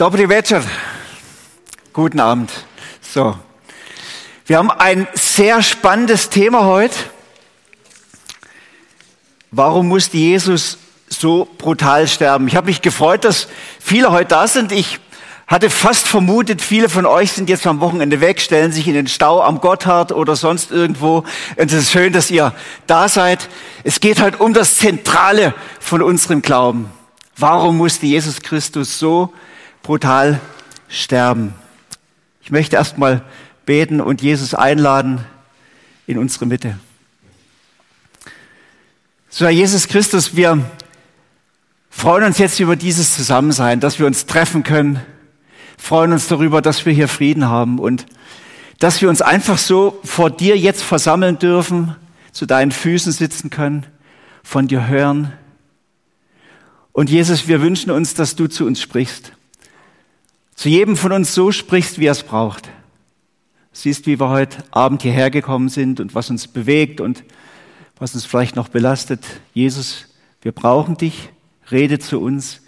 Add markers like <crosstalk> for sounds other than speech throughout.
Dobry večer. Guten Abend. So. Wir haben ein sehr spannendes Thema heute. Warum musste Jesus so brutal sterben? Ich habe mich gefreut, dass viele heute da sind. Ich hatte fast vermutet, viele von euch sind jetzt am Wochenende weg, stellen sich in den Stau am Gotthard oder sonst irgendwo. Und es ist schön, dass ihr da seid. Es geht halt um das Zentrale von unserem Glauben. Warum musste Jesus Christus so brutal sterben? Ich möchte erstmal beten und Jesus einladen in unsere Mitte. So, Herr Jesus Christus, wir freuen uns jetzt über dieses Zusammensein, dass wir uns treffen können freuen uns darüber, dass wir hier Frieden haben und dass wir uns einfach so vor dir jetzt versammeln dürfen, zu deinen Füßen sitzen können, von dir hören. Und Jesus, wir wünschen uns, dass du zu uns sprichst. Zu jedem von uns so sprichst, wie er es braucht. Siehst, wie wir heute Abend hierher gekommen sind und was uns bewegt und was uns vielleicht noch belastet. Jesus, wir brauchen dich. Rede zu uns,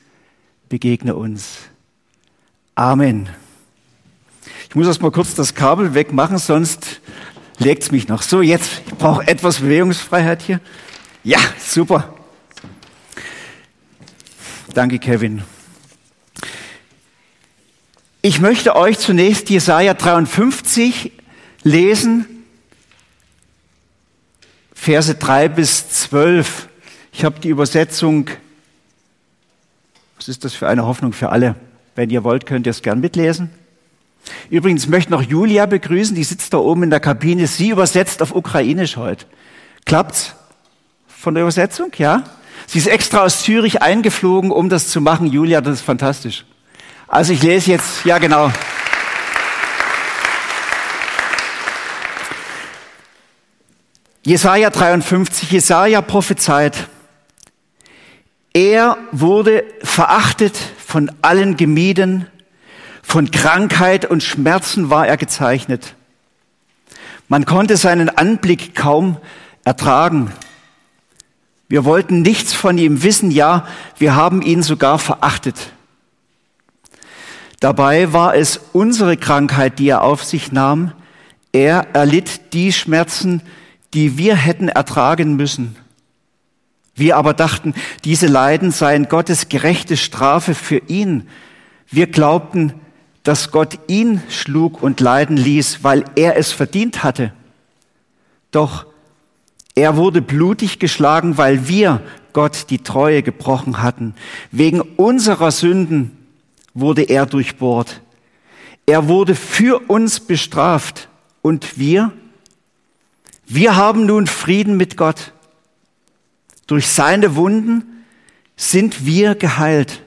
begegne uns. Amen. Ich muss erst mal kurz das Kabel wegmachen, sonst legt es mich noch. So, jetzt, ich brauche etwas Bewegungsfreiheit hier. Ja, super. Danke, Kevin. Ich möchte euch zunächst Jesaja 53 lesen, Verse 3 bis 12. Ich habe die Übersetzung, was ist das für eine Hoffnung für alle? Wenn ihr wollt, könnt ihr es gern mitlesen. Übrigens möchte noch Julia begrüßen, die sitzt da oben in der Kabine. Sie übersetzt auf Ukrainisch heute. Klappt's von der Übersetzung? Ja? Sie ist extra aus Zürich eingeflogen, um das zu machen. Julia, das ist fantastisch. Also ich lese jetzt, ja genau. Jesaja 53, Jesaja prophezeit. Er wurde verachtet von allen gemieden, von Krankheit und Schmerzen war er gezeichnet. Man konnte seinen Anblick kaum ertragen. Wir wollten nichts von ihm wissen, ja, wir haben ihn sogar verachtet. Dabei war es unsere Krankheit, die er auf sich nahm. Er erlitt die Schmerzen, die wir hätten ertragen müssen. Wir aber dachten, diese Leiden seien Gottes gerechte Strafe für ihn. Wir glaubten, dass Gott ihn schlug und leiden ließ, weil er es verdient hatte. Doch er wurde blutig geschlagen, weil wir Gott die Treue gebrochen hatten. Wegen unserer Sünden wurde er durchbohrt. Er wurde für uns bestraft. Und wir? Wir haben nun Frieden mit Gott. Durch seine Wunden sind wir geheilt.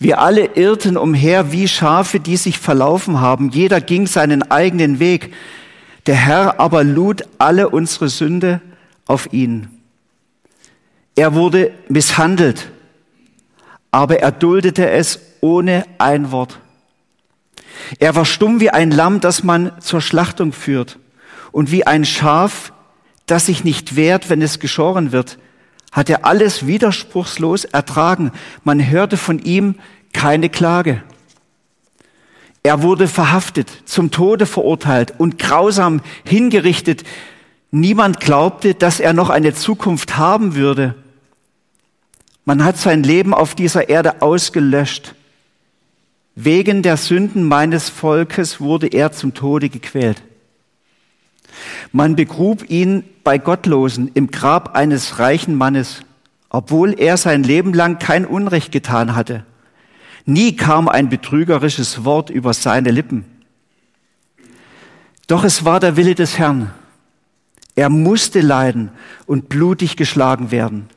Wir alle irrten umher wie Schafe, die sich verlaufen haben. Jeder ging seinen eigenen Weg. Der Herr aber lud alle unsere Sünde auf ihn. Er wurde misshandelt, aber er duldete es ohne ein Wort. Er war stumm wie ein Lamm, das man zur Schlachtung führt, und wie ein Schaf, das sich nicht wehrt, wenn es geschoren wird, hat er alles widerspruchslos ertragen. Man hörte von ihm keine Klage. Er wurde verhaftet, zum Tode verurteilt und grausam hingerichtet. Niemand glaubte, dass er noch eine Zukunft haben würde. Man hat sein Leben auf dieser Erde ausgelöscht. Wegen der Sünden meines Volkes wurde er zum Tode gequält. Man begrub ihn bei Gottlosen im Grab eines reichen Mannes, obwohl er sein Leben lang kein Unrecht getan hatte. Nie kam ein betrügerisches Wort über seine Lippen. Doch es war der Wille des Herrn. Er musste leiden und blutig geschlagen werden.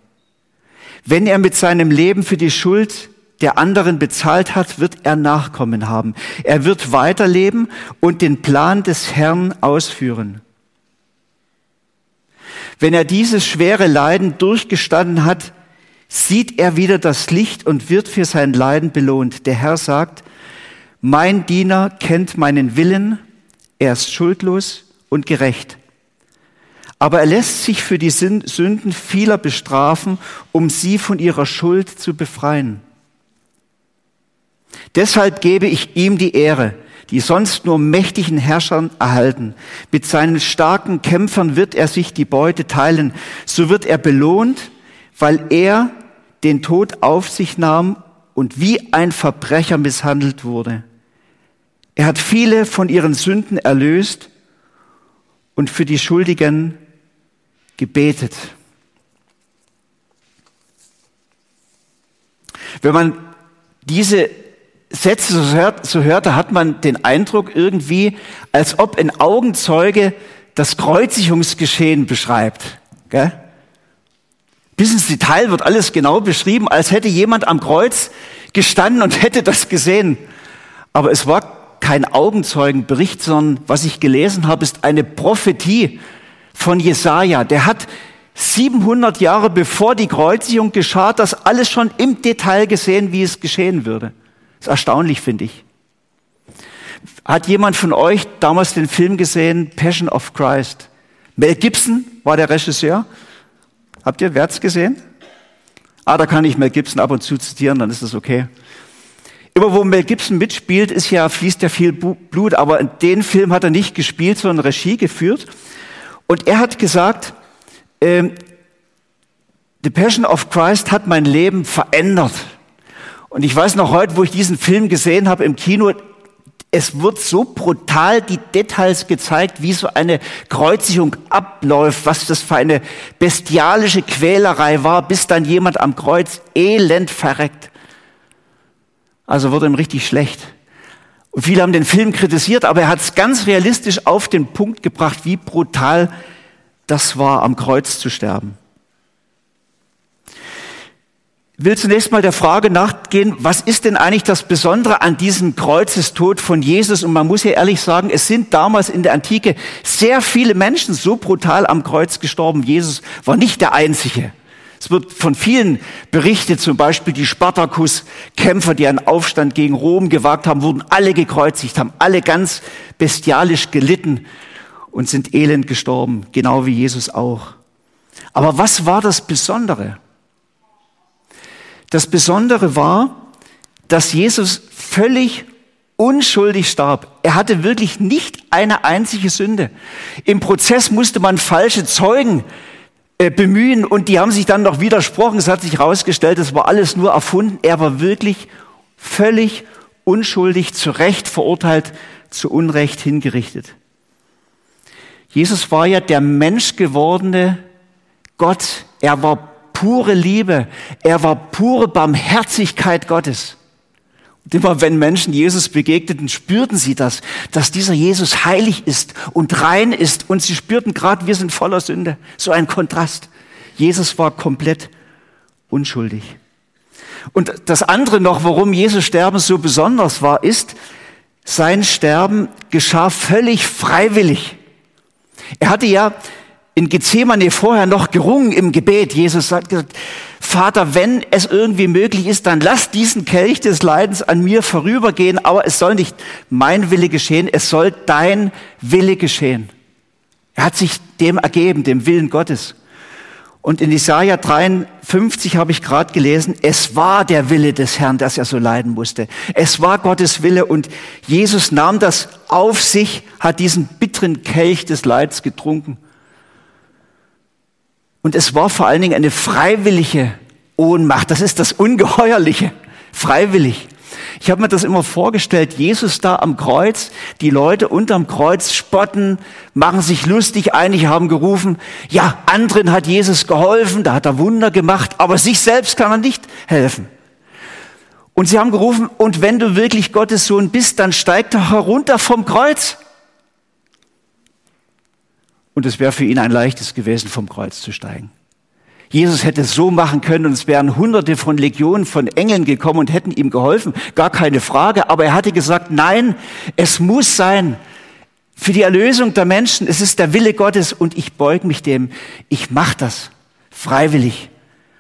Wenn er mit seinem Leben für die Schuld der anderen bezahlt hat, wird er Nachkommen haben. Er wird weiterleben und den Plan des Herrn ausführen. Wenn er dieses schwere Leiden durchgestanden hat, sieht er wieder das Licht und wird für sein Leiden belohnt. Der Herr sagt, mein Diener kennt meinen Willen, er ist schuldlos und gerecht. Aber er lässt sich für die Sünden vieler bestrafen, um sie von ihrer Schuld zu befreien. Deshalb gebe ich ihm die Ehre, die sonst nur mächtigen Herrschern erhalten. Mit seinen starken Kämpfern wird er sich die Beute teilen. So wird er belohnt, weil er den Tod auf sich nahm und wie ein Verbrecher misshandelt wurde. Er hat viele von ihren Sünden erlöst und für die Schuldigen gebetet. Wenn man diese Sätze so hört, so hört, da hat man den Eindruck irgendwie, als ob ein Augenzeuge das Kreuzigungsgeschehen beschreibt. Gell? Bis ins Detail wird alles genau beschrieben, als hätte jemand am Kreuz gestanden und hätte das gesehen. Aber es war kein Augenzeugenbericht, sondern was ich gelesen habe, ist eine Prophetie von Jesaja. Der hat 700 Jahre bevor die Kreuzigung geschah, das alles schon im Detail gesehen, wie es geschehen würde. Das ist erstaunlich, finde ich. Hat jemand von euch damals den Film gesehen, Passion of Christ? Mel Gibson war der Regisseur. Habt ihr, wer hat's gesehen? Ah, da kann ich Mel Gibson ab und zu zitieren, dann ist das okay. Immer wo Mel Gibson mitspielt, ist ja, fließt ja viel Blut, aber in den Film hat er nicht gespielt, sondern Regie geführt. Und er hat gesagt, ähm, The Passion of Christ hat mein Leben verändert. Und ich weiß noch heute, wo ich diesen Film gesehen habe im Kino, es wird so brutal die Details gezeigt, wie so eine Kreuzigung abläuft, was das für eine bestialische Quälerei war, bis dann jemand am Kreuz elend verreckt. Also wurde ihm richtig schlecht. Und viele haben den Film kritisiert, aber er hat es ganz realistisch auf den Punkt gebracht, wie brutal das war, am Kreuz zu sterben. Ich will zunächst mal der Frage nachgehen, was ist denn eigentlich das Besondere an diesem Kreuzestod von Jesus? Und man muss ja ehrlich sagen, es sind damals in der Antike sehr viele Menschen so brutal am Kreuz gestorben. Jesus war nicht der Einzige. Es wird von vielen berichtet, zum Beispiel die Spartakus-Kämpfer, die einen Aufstand gegen Rom gewagt haben, wurden alle gekreuzigt, haben alle ganz bestialisch gelitten und sind elend gestorben, genau wie Jesus auch. Aber was war das Besondere? Das Besondere war, dass Jesus völlig unschuldig starb. Er hatte wirklich nicht eine einzige Sünde. Im Prozess musste man falsche Zeugen äh, bemühen und die haben sich dann noch widersprochen. Es hat sich herausgestellt, es war alles nur erfunden. Er war wirklich völlig unschuldig, zu Recht verurteilt, zu Unrecht hingerichtet. Jesus war ja der menschgewordene Gott. Er war pure Liebe. Er war pure Barmherzigkeit Gottes. Und immer wenn Menschen Jesus begegneten, spürten sie das, dass dieser Jesus heilig ist und rein ist. Und sie spürten gerade, wir sind voller Sünde. So ein Kontrast. Jesus war komplett unschuldig. Und das andere noch, warum Jesus Sterben so besonders war, ist, sein Sterben geschah völlig freiwillig. Er hatte ja in Gethsemane vorher noch gerungen im Gebet. Jesus hat gesagt, Vater, wenn es irgendwie möglich ist, dann lass diesen Kelch des Leidens an mir vorübergehen, aber es soll nicht mein Wille geschehen, es soll dein Wille geschehen. Er hat sich dem ergeben, dem Willen Gottes. Und in Isaiah 53 habe ich gerade gelesen, es war der Wille des Herrn, dass er so leiden musste. Es war Gottes Wille und Jesus nahm das auf sich, hat diesen bitteren Kelch des Leids getrunken und es war vor allen Dingen eine freiwillige Ohnmacht. Das ist das Ungeheuerliche. Freiwillig. Ich habe mir das immer vorgestellt, Jesus da am Kreuz, die Leute unterm Kreuz spotten, machen sich lustig, einige haben gerufen, ja, anderen hat Jesus geholfen, da hat er Wunder gemacht, aber sich selbst kann er nicht helfen. Und sie haben gerufen, und wenn du wirklich Gottes Sohn bist, dann steig doch herunter vom Kreuz. Und es wäre für ihn ein leichtes gewesen, vom Kreuz zu steigen. Jesus hätte es so machen können und es wären hunderte von Legionen von Engeln gekommen und hätten ihm geholfen. Gar keine Frage. Aber er hatte gesagt, nein, es muss sein. Für die Erlösung der Menschen, es ist der Wille Gottes und ich beug mich dem. Ich mach das. Freiwillig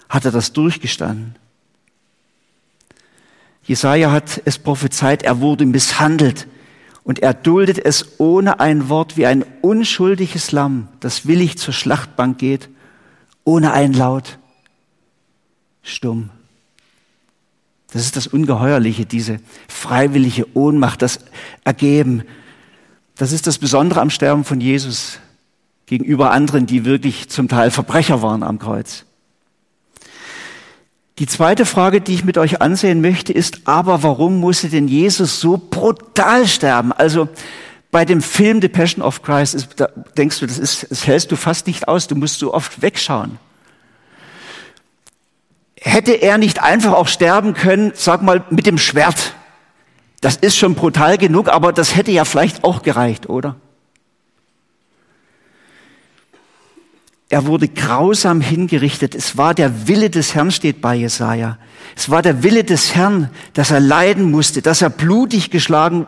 hat er das durchgestanden. Jesaja hat es prophezeit, er wurde misshandelt. Und er duldet es ohne ein Wort wie ein unschuldiges Lamm, das willig zur Schlachtbank geht, ohne ein Laut, stumm. Das ist das Ungeheuerliche, diese freiwillige Ohnmacht, das Ergeben. Das ist das Besondere am Sterben von Jesus gegenüber anderen, die wirklich zum Teil Verbrecher waren am Kreuz. Die zweite Frage, die ich mit euch ansehen möchte, ist, aber warum musste denn Jesus so brutal sterben? Also bei dem Film The Passion of Christ ist, da denkst du, das, ist, das hältst du fast nicht aus, du musst so oft wegschauen. Hätte er nicht einfach auch sterben können, sag mal, mit dem Schwert? Das ist schon brutal genug, aber das hätte ja vielleicht auch gereicht, oder? Er wurde grausam hingerichtet. Es war der Wille des Herrn, steht bei Jesaja. Es war der Wille des Herrn, dass er leiden musste, dass er blutig geschlagen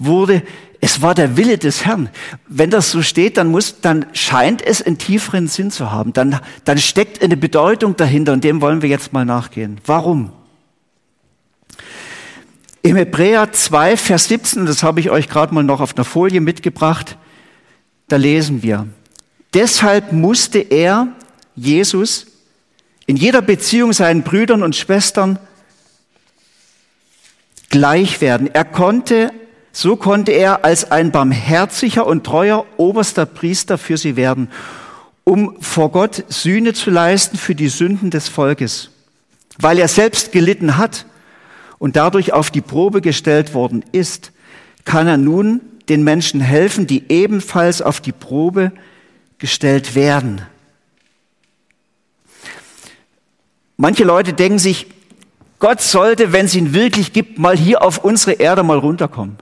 wurde. Es war der Wille des Herrn. Wenn das so steht, dann muss, dann scheint es einen tieferen Sinn zu haben. Dann, dann steckt eine Bedeutung dahinter und dem wollen wir jetzt mal nachgehen. Warum? Im Hebräer 2, Vers 17, das habe ich euch gerade mal noch auf einer Folie mitgebracht, da lesen wir, Deshalb musste er, Jesus, in jeder Beziehung seinen Brüdern und Schwestern gleich werden. Er konnte, so konnte er als ein barmherziger und treuer oberster Priester für sie werden, um vor Gott Sühne zu leisten für die Sünden des Volkes. Weil er selbst gelitten hat und dadurch auf die Probe gestellt worden ist, kann er nun den Menschen helfen, die ebenfalls auf die Probe gestellt werden. Manche Leute denken sich, Gott sollte, wenn es ihn wirklich gibt, mal hier auf unsere Erde mal runterkommen.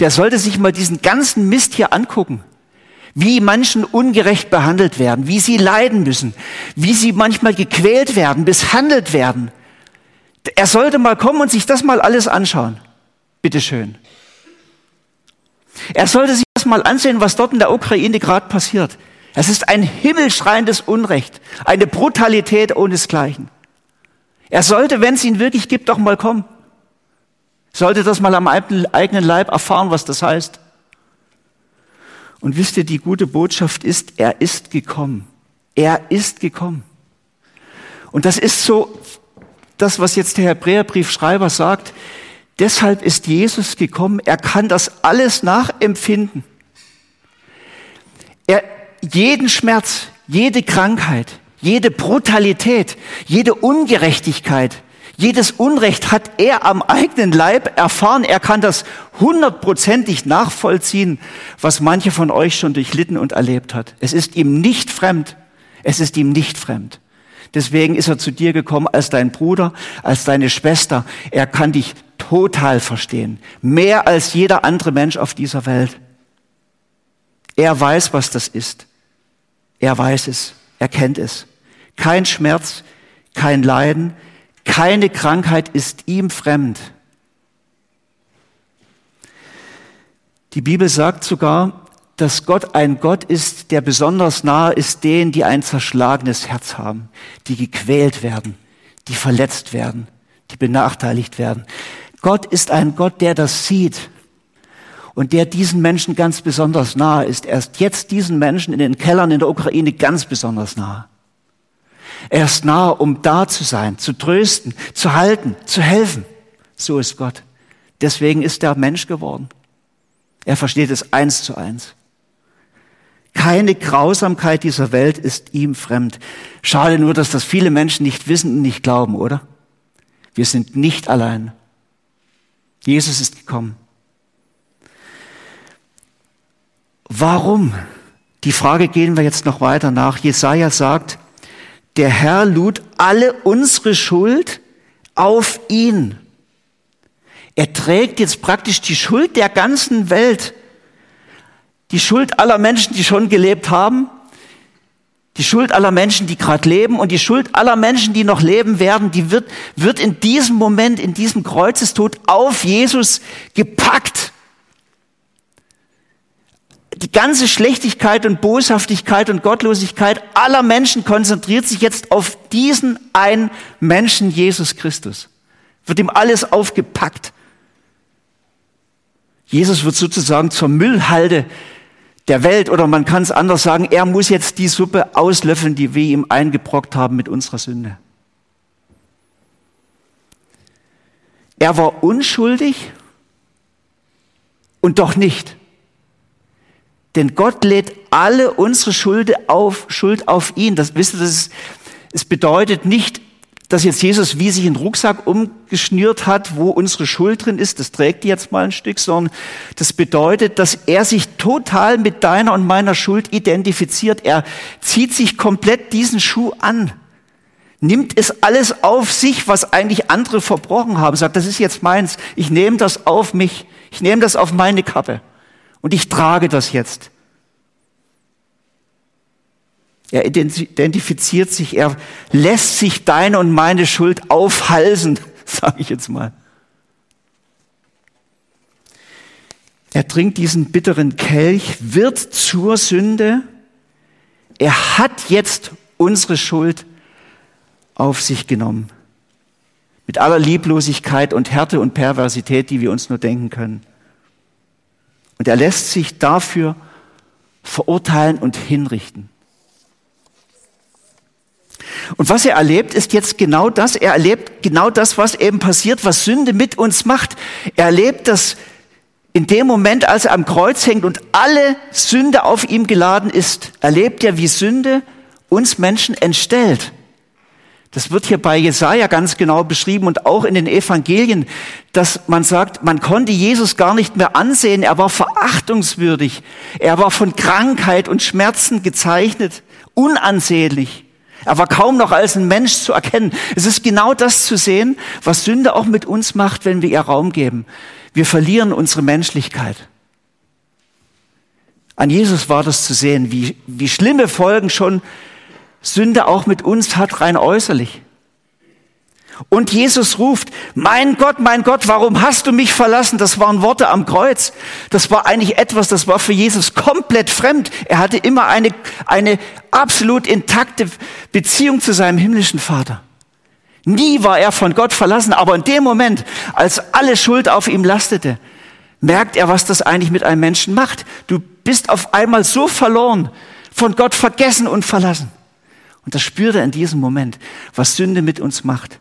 Der sollte sich mal diesen ganzen Mist hier angucken. Wie Menschen ungerecht behandelt werden, wie sie leiden müssen, wie sie manchmal gequält werden, misshandelt werden. Er sollte mal kommen und sich das mal alles anschauen. Bitteschön. Er sollte sich das mal ansehen, was dort in der Ukraine gerade passiert. Es ist ein himmelschreiendes Unrecht, eine Brutalität ohnesgleichen. Er sollte, wenn es ihn wirklich gibt, doch mal kommen. Sollte das mal am eigenen Leib erfahren, was das heißt. Und wisst ihr, die gute Botschaft ist, er ist gekommen. Er ist gekommen. Und das ist so das, was jetzt der Hebräerbriefschreiber sagt. Deshalb ist Jesus gekommen. Er kann das alles nachempfinden. Er, jeden Schmerz, jede Krankheit, jede Brutalität, jede Ungerechtigkeit, jedes Unrecht hat er am eigenen Leib erfahren. Er kann das hundertprozentig nachvollziehen, was manche von euch schon durchlitten und erlebt hat. Es ist ihm nicht fremd. Es ist ihm nicht fremd. Deswegen ist er zu dir gekommen als dein Bruder, als deine Schwester. Er kann dich total verstehen. Mehr als jeder andere Mensch auf dieser Welt. Er weiß, was das ist. Er weiß es, er kennt es. Kein Schmerz, kein Leiden, keine Krankheit ist ihm fremd. Die Bibel sagt sogar, dass Gott ein Gott ist, der besonders nahe ist denen, die ein zerschlagenes Herz haben, die gequält werden, die verletzt werden, die benachteiligt werden. Gott ist ein Gott, der das sieht und der diesen Menschen ganz besonders nahe ist. Er ist jetzt diesen Menschen in den Kellern in der Ukraine ganz besonders nahe. Er ist nahe, um da zu sein, zu trösten, zu halten, zu helfen. So ist Gott. Deswegen ist er Mensch geworden. Er versteht es eins zu eins. Keine Grausamkeit dieser Welt ist ihm fremd. Schade nur, dass das viele Menschen nicht wissen und nicht glauben, oder? Wir sind nicht allein. Jesus ist gekommen. Warum? Die Frage gehen wir jetzt noch weiter nach. Jesaja sagt, der Herr lud alle unsere Schuld auf ihn. Er trägt jetzt praktisch die Schuld der ganzen Welt. Die Schuld aller Menschen, die schon gelebt haben. Die Schuld aller Menschen, die gerade leben und die Schuld aller Menschen, die noch leben werden, die wird, wird in diesem Moment, in diesem Kreuzestod auf Jesus gepackt die ganze Schlechtigkeit und Boshaftigkeit und Gottlosigkeit aller Menschen konzentriert sich jetzt auf diesen einen Menschen, Jesus Christus. Wird ihm alles aufgepackt. Jesus wird sozusagen zur Müllhalde der Welt oder man kann es anders sagen, er muss jetzt die Suppe auslöffeln, die wir ihm eingebrockt haben mit unserer Sünde. Er war unschuldig und doch nicht. Denn Gott lädt alle unsere Schuld auf, Schuld auf ihn. Das, wisst ihr, das ist, es bedeutet nicht, dass jetzt Jesus wie sich einen Rucksack umgeschnürt hat, wo unsere Schuld drin ist, das trägt die jetzt mal ein Stück, sondern das bedeutet, dass er sich total mit deiner und meiner Schuld identifiziert. Er zieht sich komplett diesen Schuh an, nimmt es alles auf sich, was eigentlich andere verbrochen haben, sagt, das ist jetzt meins, ich nehme das auf mich, ich nehme das auf meine Kappe und ich trage das jetzt. Er identifiziert sich, er lässt sich deine und meine Schuld aufhalsen, <laughs> sage ich jetzt mal. Er trinkt diesen bitteren Kelch, wird zur Sünde. Er hat jetzt unsere Schuld auf sich genommen. Mit aller Lieblosigkeit und Härte und Perversität, die wir uns nur denken können. Und er lässt sich dafür verurteilen und hinrichten. Und was er erlebt, ist jetzt genau das. Er erlebt genau das, was eben passiert, was Sünde mit uns macht. Er erlebt das in dem Moment, als er am Kreuz hängt und alle Sünde auf ihm geladen ist, erlebt er, wie Sünde uns Menschen entstellt. Das wird hier bei Jesaja ganz genau beschrieben und auch in den Evangelien, dass man sagt, man konnte Jesus gar nicht mehr ansehen. Er war verachtungswürdig. Er war von Krankheit und Schmerzen gezeichnet, unansehnlich. Er war kaum noch als ein Mensch zu erkennen. Es ist genau das zu sehen, was Sünde auch mit uns macht, wenn wir ihr Raum geben. Wir verlieren unsere Menschlichkeit. An Jesus war das zu sehen, wie, wie schlimme Folgen schon Sünde auch mit uns hat, rein äußerlich. Und Jesus ruft, mein Gott, mein Gott, warum hast du mich verlassen? Das waren Worte am Kreuz. Das war eigentlich etwas, das war für Jesus komplett fremd. Er hatte immer eine, eine absolut intakte Beziehung zu seinem himmlischen Vater. Nie war er von Gott verlassen, aber in dem Moment, als alle Schuld auf ihm lastete, merkt er, was das eigentlich mit einem Menschen macht. Du bist auf einmal so verloren, von Gott vergessen und verlassen. Und das spürt er in diesem Moment, was Sünde mit uns macht.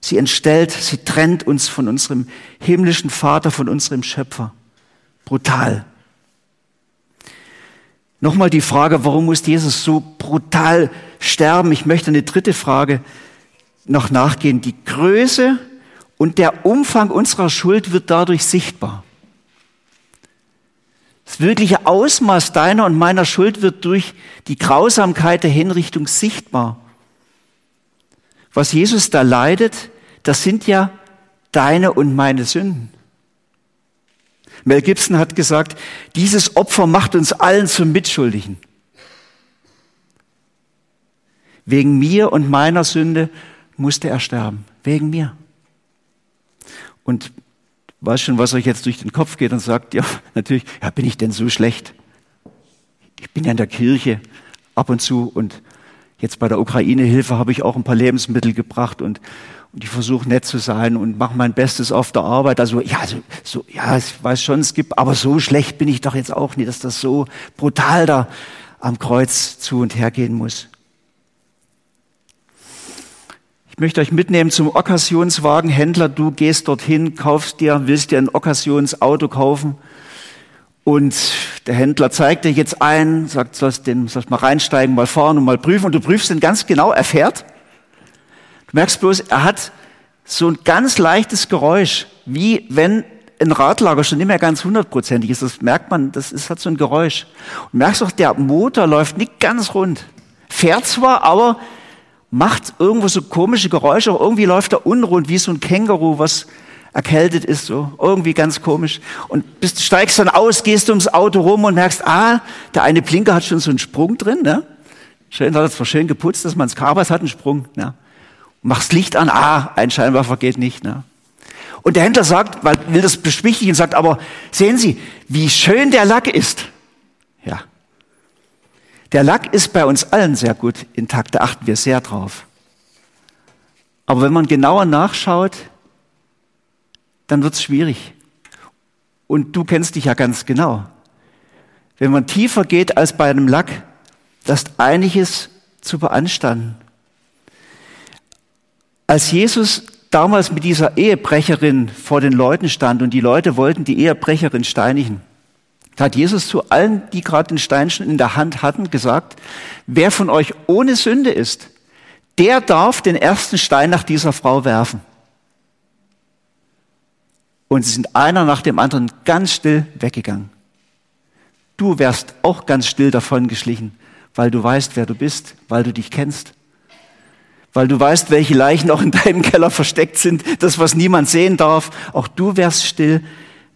Sie entstellt, sie trennt uns von unserem himmlischen Vater, von unserem Schöpfer. Brutal. Nochmal die Frage, warum muss Jesus so brutal sterben? Ich möchte eine dritte Frage noch nachgehen. Die Größe und der Umfang unserer Schuld wird dadurch sichtbar. Das wirkliche Ausmaß deiner und meiner Schuld wird durch die Grausamkeit der Hinrichtung sichtbar. Was Jesus da leidet, das sind ja deine und meine Sünden. Mel Gibson hat gesagt, dieses Opfer macht uns allen zum Mitschuldigen. Wegen mir und meiner Sünde musste er sterben. Wegen mir. Und weiß schon, was euch jetzt durch den Kopf geht und sagt, ja, <laughs> natürlich, ja, bin ich denn so schlecht? Ich bin ja in der Kirche ab und zu und jetzt bei der Ukraine-Hilfe habe ich auch ein paar Lebensmittel gebracht und und ich versuche nett zu sein und mache mein Bestes auf der Arbeit. Also ja, also, so, ja, ich weiß schon, es gibt, aber so schlecht bin ich doch jetzt auch nicht, dass das so brutal da am Kreuz zu und her gehen muss. Ich möchte euch mitnehmen zum Okkasionswagenhändler. Du gehst dorthin, kaufst dir, willst dir ein Okkasionsauto kaufen. Und der Händler zeigt dir jetzt ein, sagt, sollst, den, sollst mal reinsteigen, mal fahren und mal prüfen. Und du prüfst den ganz genau, er fährt. Du merkst bloß, er hat so ein ganz leichtes Geräusch, wie wenn ein Radlager schon nicht mehr ganz hundertprozentig ist. Das merkt man, das ist, hat so ein Geräusch. Und merkst auch, der Motor läuft nicht ganz rund. Fährt zwar, aber macht irgendwo so komische Geräusche. Irgendwie läuft er unrund, wie so ein Känguru, was erkältet ist, so irgendwie ganz komisch. Und bist, steigst dann aus, gehst ums Auto rum und merkst, ah, der eine Blinker hat schon so einen Sprung drin, ne? Schön, hat er schön geputzt, dass man es Kabers hat einen Sprung, ne? machst Licht an, ah, ein Scheinwerfer geht nicht. Ne? Und der Händler sagt, weil will das beschwichtigen, sagt, aber sehen Sie, wie schön der Lack ist. Der Lack ist bei uns allen sehr gut intakt, da achten wir sehr drauf. Aber wenn man genauer nachschaut, dann wird es schwierig. Und du kennst dich ja ganz genau. Wenn man tiefer geht als bei einem Lack, das ist einiges zu beanstanden. Als Jesus damals mit dieser Ehebrecherin vor den Leuten stand und die Leute wollten die Ehebrecherin steinigen, da hat Jesus zu allen, die gerade den Steinchen in der Hand hatten, gesagt, wer von euch ohne Sünde ist, der darf den ersten Stein nach dieser Frau werfen. Und sie sind einer nach dem anderen ganz still weggegangen. Du wärst auch ganz still davon geschlichen, weil du weißt, wer du bist, weil du dich kennst, weil du weißt, welche Leichen auch in deinem Keller versteckt sind, das, was niemand sehen darf. Auch du wärst still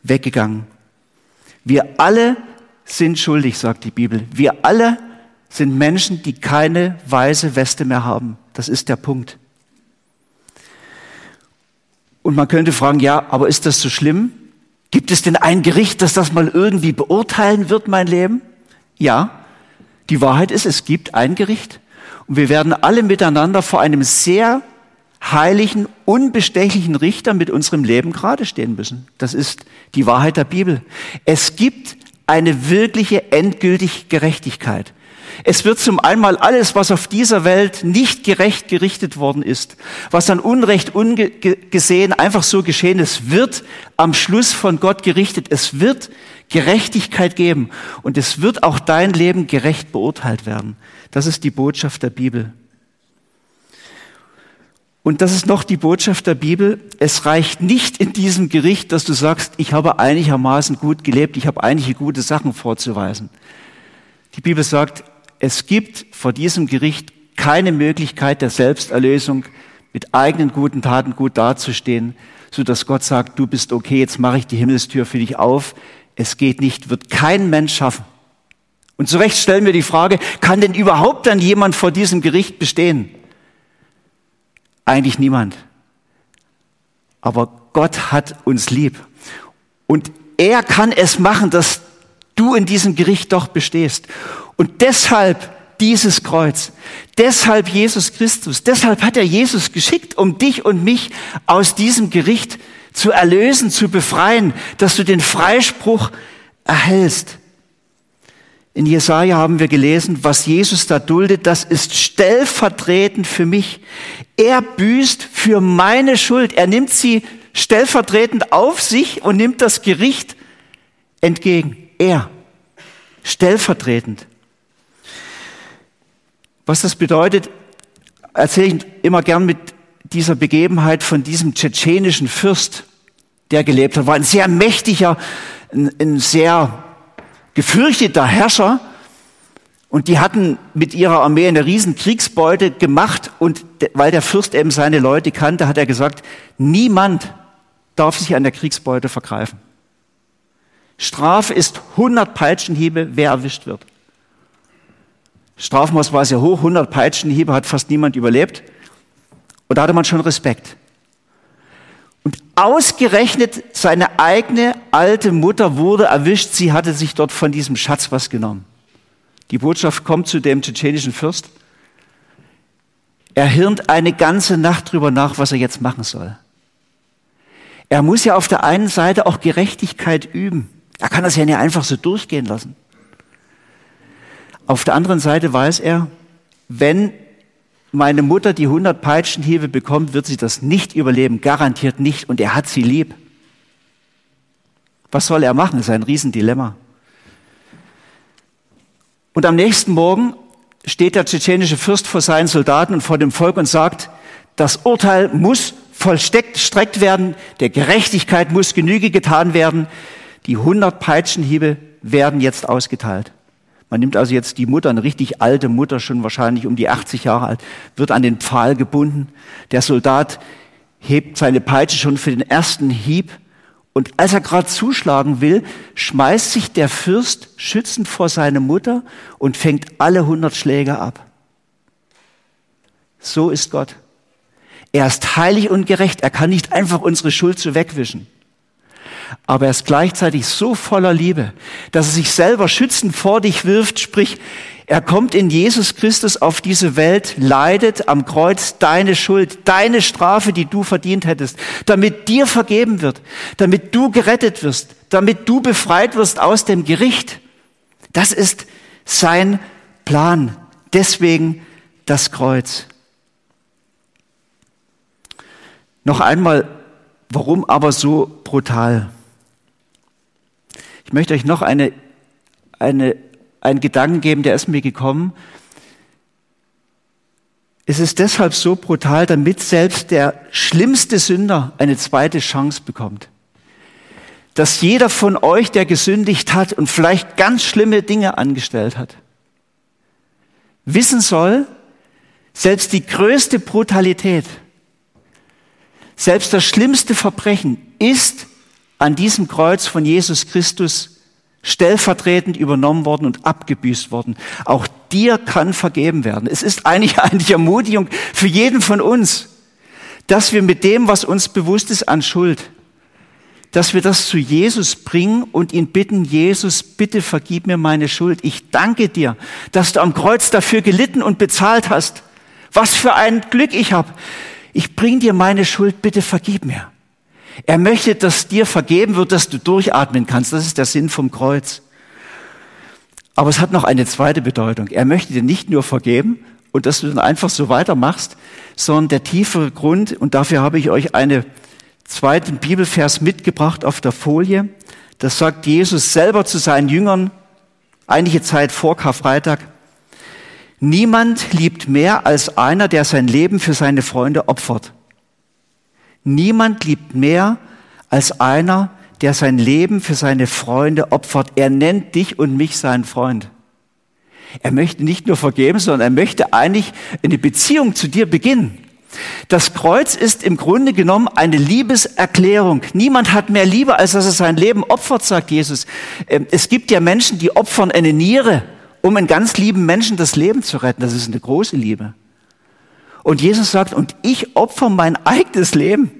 weggegangen. Wir alle sind schuldig, sagt die Bibel. Wir alle sind Menschen, die keine weiße Weste mehr haben. Das ist der Punkt. Und man könnte fragen, ja, aber ist das so schlimm? Gibt es denn ein Gericht, das das mal irgendwie beurteilen wird, mein Leben? Ja, die Wahrheit ist, es gibt ein Gericht. Und wir werden alle miteinander vor einem sehr heiligen, unbestechlichen Richter mit unserem Leben gerade stehen müssen. Das ist die Wahrheit der Bibel. Es gibt eine wirkliche endgültige Gerechtigkeit. Es wird zum einmal alles, was auf dieser Welt nicht gerecht gerichtet worden ist, was an Unrecht ungesehen einfach so geschehen ist, wird am Schluss von Gott gerichtet. Es wird Gerechtigkeit geben und es wird auch dein Leben gerecht beurteilt werden. Das ist die Botschaft der Bibel. Und das ist noch die Botschaft der Bibel. Es reicht nicht in diesem Gericht, dass du sagst, ich habe einigermaßen gut gelebt, ich habe einige gute Sachen vorzuweisen. Die Bibel sagt, es gibt vor diesem Gericht keine Möglichkeit der Selbsterlösung, mit eigenen guten Taten gut dazustehen, so dass Gott sagt, du bist okay, jetzt mache ich die Himmelstür für dich auf. Es geht nicht, wird kein Mensch schaffen. Und zu Recht stellen wir die Frage, kann denn überhaupt dann jemand vor diesem Gericht bestehen? Eigentlich niemand. Aber Gott hat uns lieb. Und er kann es machen, dass du in diesem Gericht doch bestehst. Und deshalb dieses Kreuz, deshalb Jesus Christus, deshalb hat er Jesus geschickt, um dich und mich aus diesem Gericht zu erlösen, zu befreien, dass du den Freispruch erhältst. In Jesaja haben wir gelesen, was Jesus da duldet, das ist stellvertretend für mich. Er büßt für meine Schuld. Er nimmt sie stellvertretend auf sich und nimmt das Gericht entgegen. Er. Stellvertretend. Was das bedeutet, erzähle ich immer gern mit dieser Begebenheit von diesem tschetschenischen Fürst, der gelebt hat. War ein sehr mächtiger, ein, ein sehr gefürchteter Herrscher. Und die hatten mit ihrer Armee eine riesen Kriegsbeute gemacht. Und weil der Fürst eben seine Leute kannte, hat er gesagt, niemand darf sich an der Kriegsbeute vergreifen. Strafe ist 100 Peitschenhiebe, wer erwischt wird. Strafmaß war sehr hoch, 100 Peitschenhiebe hat fast niemand überlebt. Und da hatte man schon Respekt. Und ausgerechnet seine eigene alte Mutter wurde erwischt, sie hatte sich dort von diesem Schatz was genommen. Die Botschaft kommt zu dem tschetschenischen Fürst. Er hirnt eine ganze Nacht drüber nach, was er jetzt machen soll. Er muss ja auf der einen Seite auch Gerechtigkeit üben. Er kann das ja nicht einfach so durchgehen lassen. Auf der anderen Seite weiß er, wenn meine Mutter die 100 Peitschenhiebe bekommt, wird sie das nicht überleben, garantiert nicht. Und er hat sie lieb. Was soll er machen? Das ist ein Riesendilemma. Und am nächsten Morgen steht der tschetschenische Fürst vor seinen Soldaten und vor dem Volk und sagt, das Urteil muss vollstreckt werden, der Gerechtigkeit muss Genüge getan werden, die 100 Peitschenhiebe werden jetzt ausgeteilt. Man nimmt also jetzt die Mutter, eine richtig alte Mutter, schon wahrscheinlich um die 80 Jahre alt, wird an den Pfahl gebunden. Der Soldat hebt seine Peitsche schon für den ersten Hieb. Und als er gerade zuschlagen will, schmeißt sich der Fürst schützend vor seine Mutter und fängt alle 100 Schläge ab. So ist Gott. Er ist heilig und gerecht. Er kann nicht einfach unsere Schuld so wegwischen aber er ist gleichzeitig so voller Liebe, dass er sich selber schützend vor dich wirft, sprich, er kommt in Jesus Christus auf diese Welt, leidet am Kreuz deine Schuld, deine Strafe, die du verdient hättest, damit dir vergeben wird, damit du gerettet wirst, damit du befreit wirst aus dem Gericht. Das ist sein Plan. Deswegen das Kreuz. Noch einmal, warum aber so brutal? Ich möchte euch noch eine, eine, einen Gedanken geben, der ist mir gekommen. Es ist deshalb so brutal, damit selbst der schlimmste Sünder eine zweite Chance bekommt. Dass jeder von euch, der gesündigt hat und vielleicht ganz schlimme Dinge angestellt hat, wissen soll, selbst die größte Brutalität, selbst das schlimmste Verbrechen ist an diesem Kreuz von Jesus Christus stellvertretend übernommen worden und abgebüßt worden. Auch dir kann vergeben werden. Es ist eigentlich <laughs> eine Ermutigung für jeden von uns, dass wir mit dem, was uns bewusst ist an Schuld, dass wir das zu Jesus bringen und ihn bitten, Jesus, bitte vergib mir meine Schuld. Ich danke dir, dass du am Kreuz dafür gelitten und bezahlt hast. Was für ein Glück ich habe. Ich bring dir meine Schuld, bitte vergib mir. Er möchte, dass dir vergeben wird, dass du durchatmen kannst. Das ist der Sinn vom Kreuz. Aber es hat noch eine zweite Bedeutung. Er möchte dir nicht nur vergeben und dass du dann einfach so weitermachst, sondern der tiefere Grund, und dafür habe ich euch einen zweiten Bibelvers mitgebracht auf der Folie. Das sagt Jesus selber zu seinen Jüngern einige Zeit vor Karfreitag. Niemand liebt mehr als einer, der sein Leben für seine Freunde opfert. Niemand liebt mehr als einer, der sein Leben für seine Freunde opfert. Er nennt dich und mich seinen Freund. Er möchte nicht nur vergeben, sondern er möchte eigentlich eine Beziehung zu dir beginnen. Das Kreuz ist im Grunde genommen eine Liebeserklärung. Niemand hat mehr Liebe, als dass er sein Leben opfert, sagt Jesus. Ähm, es gibt ja Menschen, die opfern eine Niere, um einen ganz lieben Menschen das Leben zu retten. Das ist eine große Liebe. Und Jesus sagt, und ich opfer mein eigenes Leben,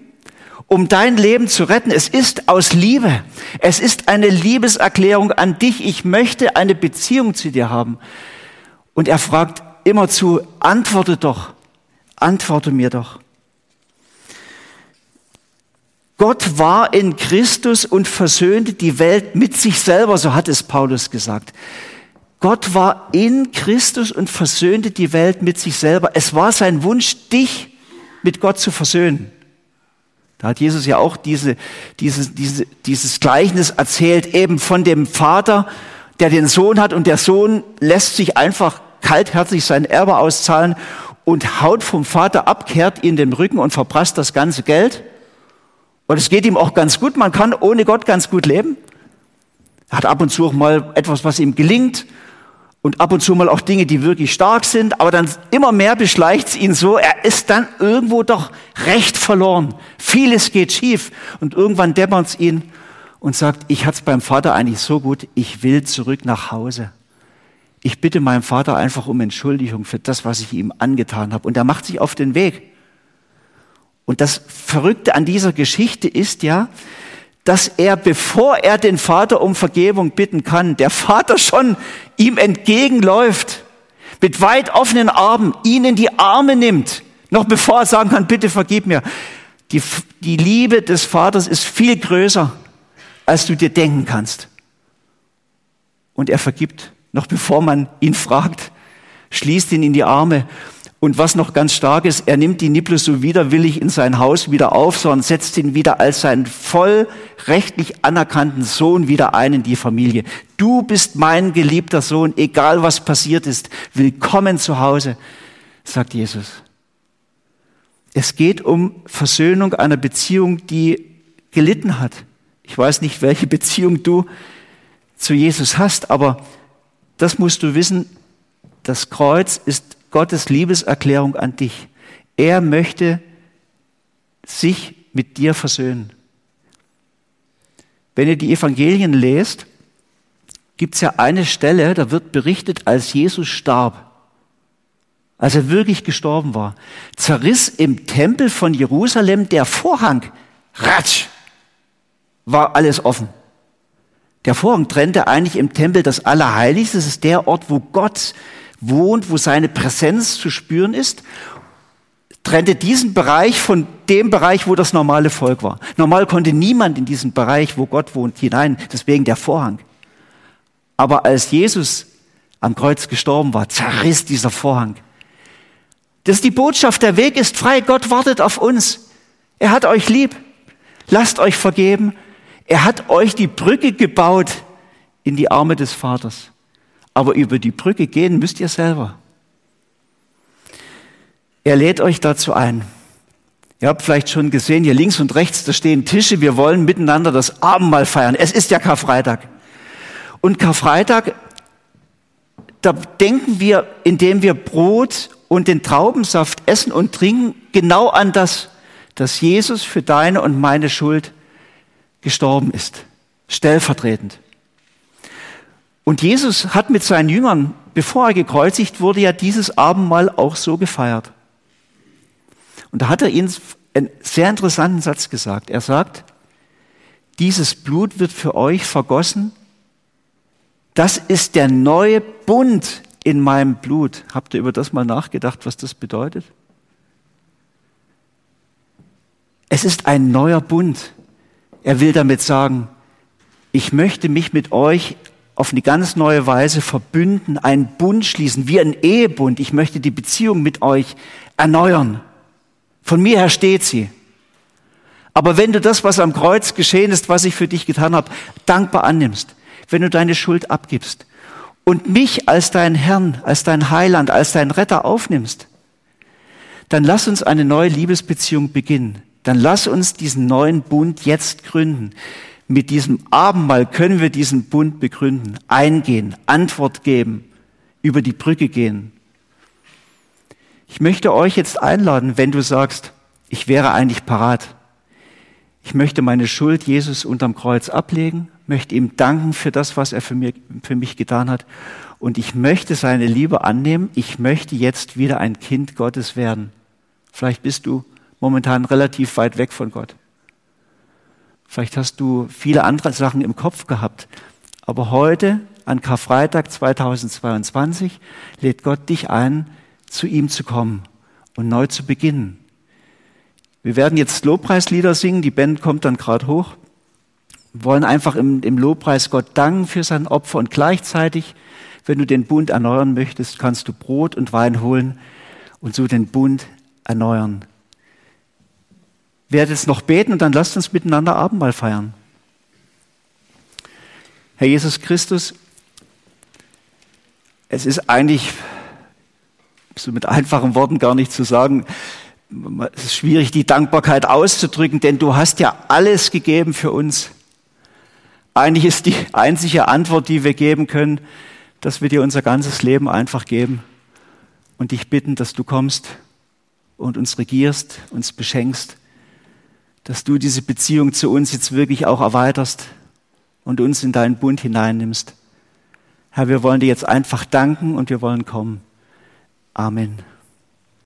um dein Leben zu retten. Es ist aus Liebe. Es ist eine Liebeserklärung an dich. Ich möchte eine Beziehung zu dir haben. Und er fragt immerzu, antworte doch, antworte mir doch. Gott war in Christus und versöhnte die Welt mit sich selber, so hat es Paulus gesagt. Gott war in Christus und versöhnte die Welt mit sich selber. Es war sein Wunsch, dich mit Gott zu versöhnen. Da hat Jesus ja auch diese, dieses, diese, dieses Gleichnis erzählt, eben von dem Vater, der den Sohn hat und der Sohn lässt sich einfach kaltherzig sein Erbe auszahlen und haut vom Vater ab, kehrt ihn den Rücken und verprasst das ganze Geld. Und es geht ihm auch ganz gut. Man kann ohne Gott ganz gut leben. Er hat ab und zu auch mal etwas, was ihm gelingt und ab und zu mal auch Dinge, die wirklich stark sind, aber dann immer mehr beschleicht es ihn so, er ist dann irgendwo doch recht verloren. Vieles geht schief und irgendwann dämmert es ihn und sagt, ich hatte es beim Vater eigentlich so gut, ich will zurück nach Hause. Ich bitte meinen Vater einfach um Entschuldigung für das, was ich ihm angetan habe. Und er macht sich auf den Weg. Und das Verrückte an dieser Geschichte ist ja, dass er, bevor er den Vater um Vergebung bitten kann, der Vater schon ihm entgegenläuft, mit weit offenen Armen, ihn in die Arme nimmt, noch bevor er sagen kann, bitte vergib mir. Die, die Liebe des Vaters ist viel größer, als du dir denken kannst. Und er vergibt, noch bevor man ihn fragt, schließt ihn in die Arme und was noch ganz stark ist, er nimmt die Nibelus so widerwillig in sein Haus wieder auf, sondern setzt ihn wieder als seinen voll rechtlich anerkannten Sohn wieder ein in die Familie. Du bist mein geliebter Sohn, egal was passiert ist. Willkommen zu Hause, sagt Jesus. Es geht um Versöhnung einer Beziehung, die gelitten hat. Ich weiß nicht, welche Beziehung du zu Jesus hast, aber das musst du wissen. Das Kreuz ist Gottes Liebeserklärung an dich. Er möchte sich mit dir versöhnen. Wenn ihr die Evangelien lest, gibt es ja eine Stelle, da wird berichtet, als Jesus starb, als er wirklich gestorben war, zerriss im Tempel von Jerusalem der Vorhang. Ratsch! War alles offen. Der Vorhang trennte eigentlich im Tempel das Allerheiligste. Das ist der Ort, wo Gott wohnt, wo seine Präsenz zu spüren ist, trennte diesen Bereich von dem Bereich, wo das normale Volk war. Normal konnte niemand in diesen Bereich, wo Gott wohnt, hinein, deswegen der Vorhang. Aber als Jesus am Kreuz gestorben war, zerriss dieser Vorhang. Das ist die Botschaft, der Weg ist frei, Gott wartet auf uns. Er hat euch lieb. Lasst euch vergeben. Er hat euch die Brücke gebaut in die Arme des Vaters. Aber über die Brücke gehen müsst ihr selber. Er lädt euch dazu ein. Ihr habt vielleicht schon gesehen, hier links und rechts, da stehen Tische. Wir wollen miteinander das Abendmahl feiern. Es ist ja Karfreitag. Und Karfreitag, da denken wir, indem wir Brot und den Traubensaft essen und trinken, genau an das, dass Jesus für deine und meine Schuld gestorben ist. Stellvertretend. Und Jesus hat mit seinen Jüngern, bevor er gekreuzigt wurde, ja dieses Abendmahl auch so gefeiert. Und da hat er ihnen einen sehr interessanten Satz gesagt. Er sagt, dieses Blut wird für euch vergossen das ist der neue Bund in meinem Blut. Habt ihr über das mal nachgedacht, was das bedeutet? Es ist ein neuer Bund. Er will damit sagen, ich möchte mich mit euch auf eine ganz neue Weise verbünden, einen Bund schließen, wie ein Ehebund. Ich möchte die Beziehung mit euch erneuern. Von mir her steht sie. Aber wenn du das, was am Kreuz geschehen ist, was ich für dich getan habe, dankbar annimmst, wenn du deine Schuld abgibst und mich als dein Herrn, als dein Heiland, als dein Retter aufnimmst, dann lass uns eine neue Liebesbeziehung beginnen. Dann lass uns diesen neuen Bund jetzt gründen. Mit diesem Abendmahl können wir diesen Bund begründen, eingehen, Antwort geben, über die Brücke gehen. Ich möchte euch jetzt einladen, wenn du sagst, ich wäre eigentlich parat. Ich möchte meine Schuld Jesus unterm Kreuz ablegen möchte ihm danken für das, was er für, mir, für mich getan hat. Und ich möchte seine Liebe annehmen. Ich möchte jetzt wieder ein Kind Gottes werden. Vielleicht bist du momentan relativ weit weg von Gott. Vielleicht hast du viele andere Sachen im Kopf gehabt. Aber heute, an Karfreitag 2022, lädt Gott dich ein, zu ihm zu kommen und neu zu beginnen. Wir werden jetzt Lobpreislieder singen. Die Band kommt dann gerade hoch. Wir wollen einfach im, im Lobpreis Gott danken für sein Opfer und gleichzeitig, wenn du den Bund erneuern möchtest, kannst du Brot und Wein holen und so den Bund erneuern. Werde jetzt noch beten und dann lasst uns miteinander Abendmahl feiern. Herr Jesus Christus, es ist eigentlich so mit einfachen Worten gar nicht zu sagen, es ist schwierig, die Dankbarkeit auszudrücken, denn du hast ja alles gegeben für uns. Eigentlich ist die einzige Antwort, die wir geben können, dass wir dir unser ganzes Leben einfach geben und dich bitten, dass du kommst und uns regierst, uns beschenkst, dass du diese Beziehung zu uns jetzt wirklich auch erweiterst und uns in deinen Bund hineinnimmst. Herr, wir wollen dir jetzt einfach danken und wir wollen kommen. Amen.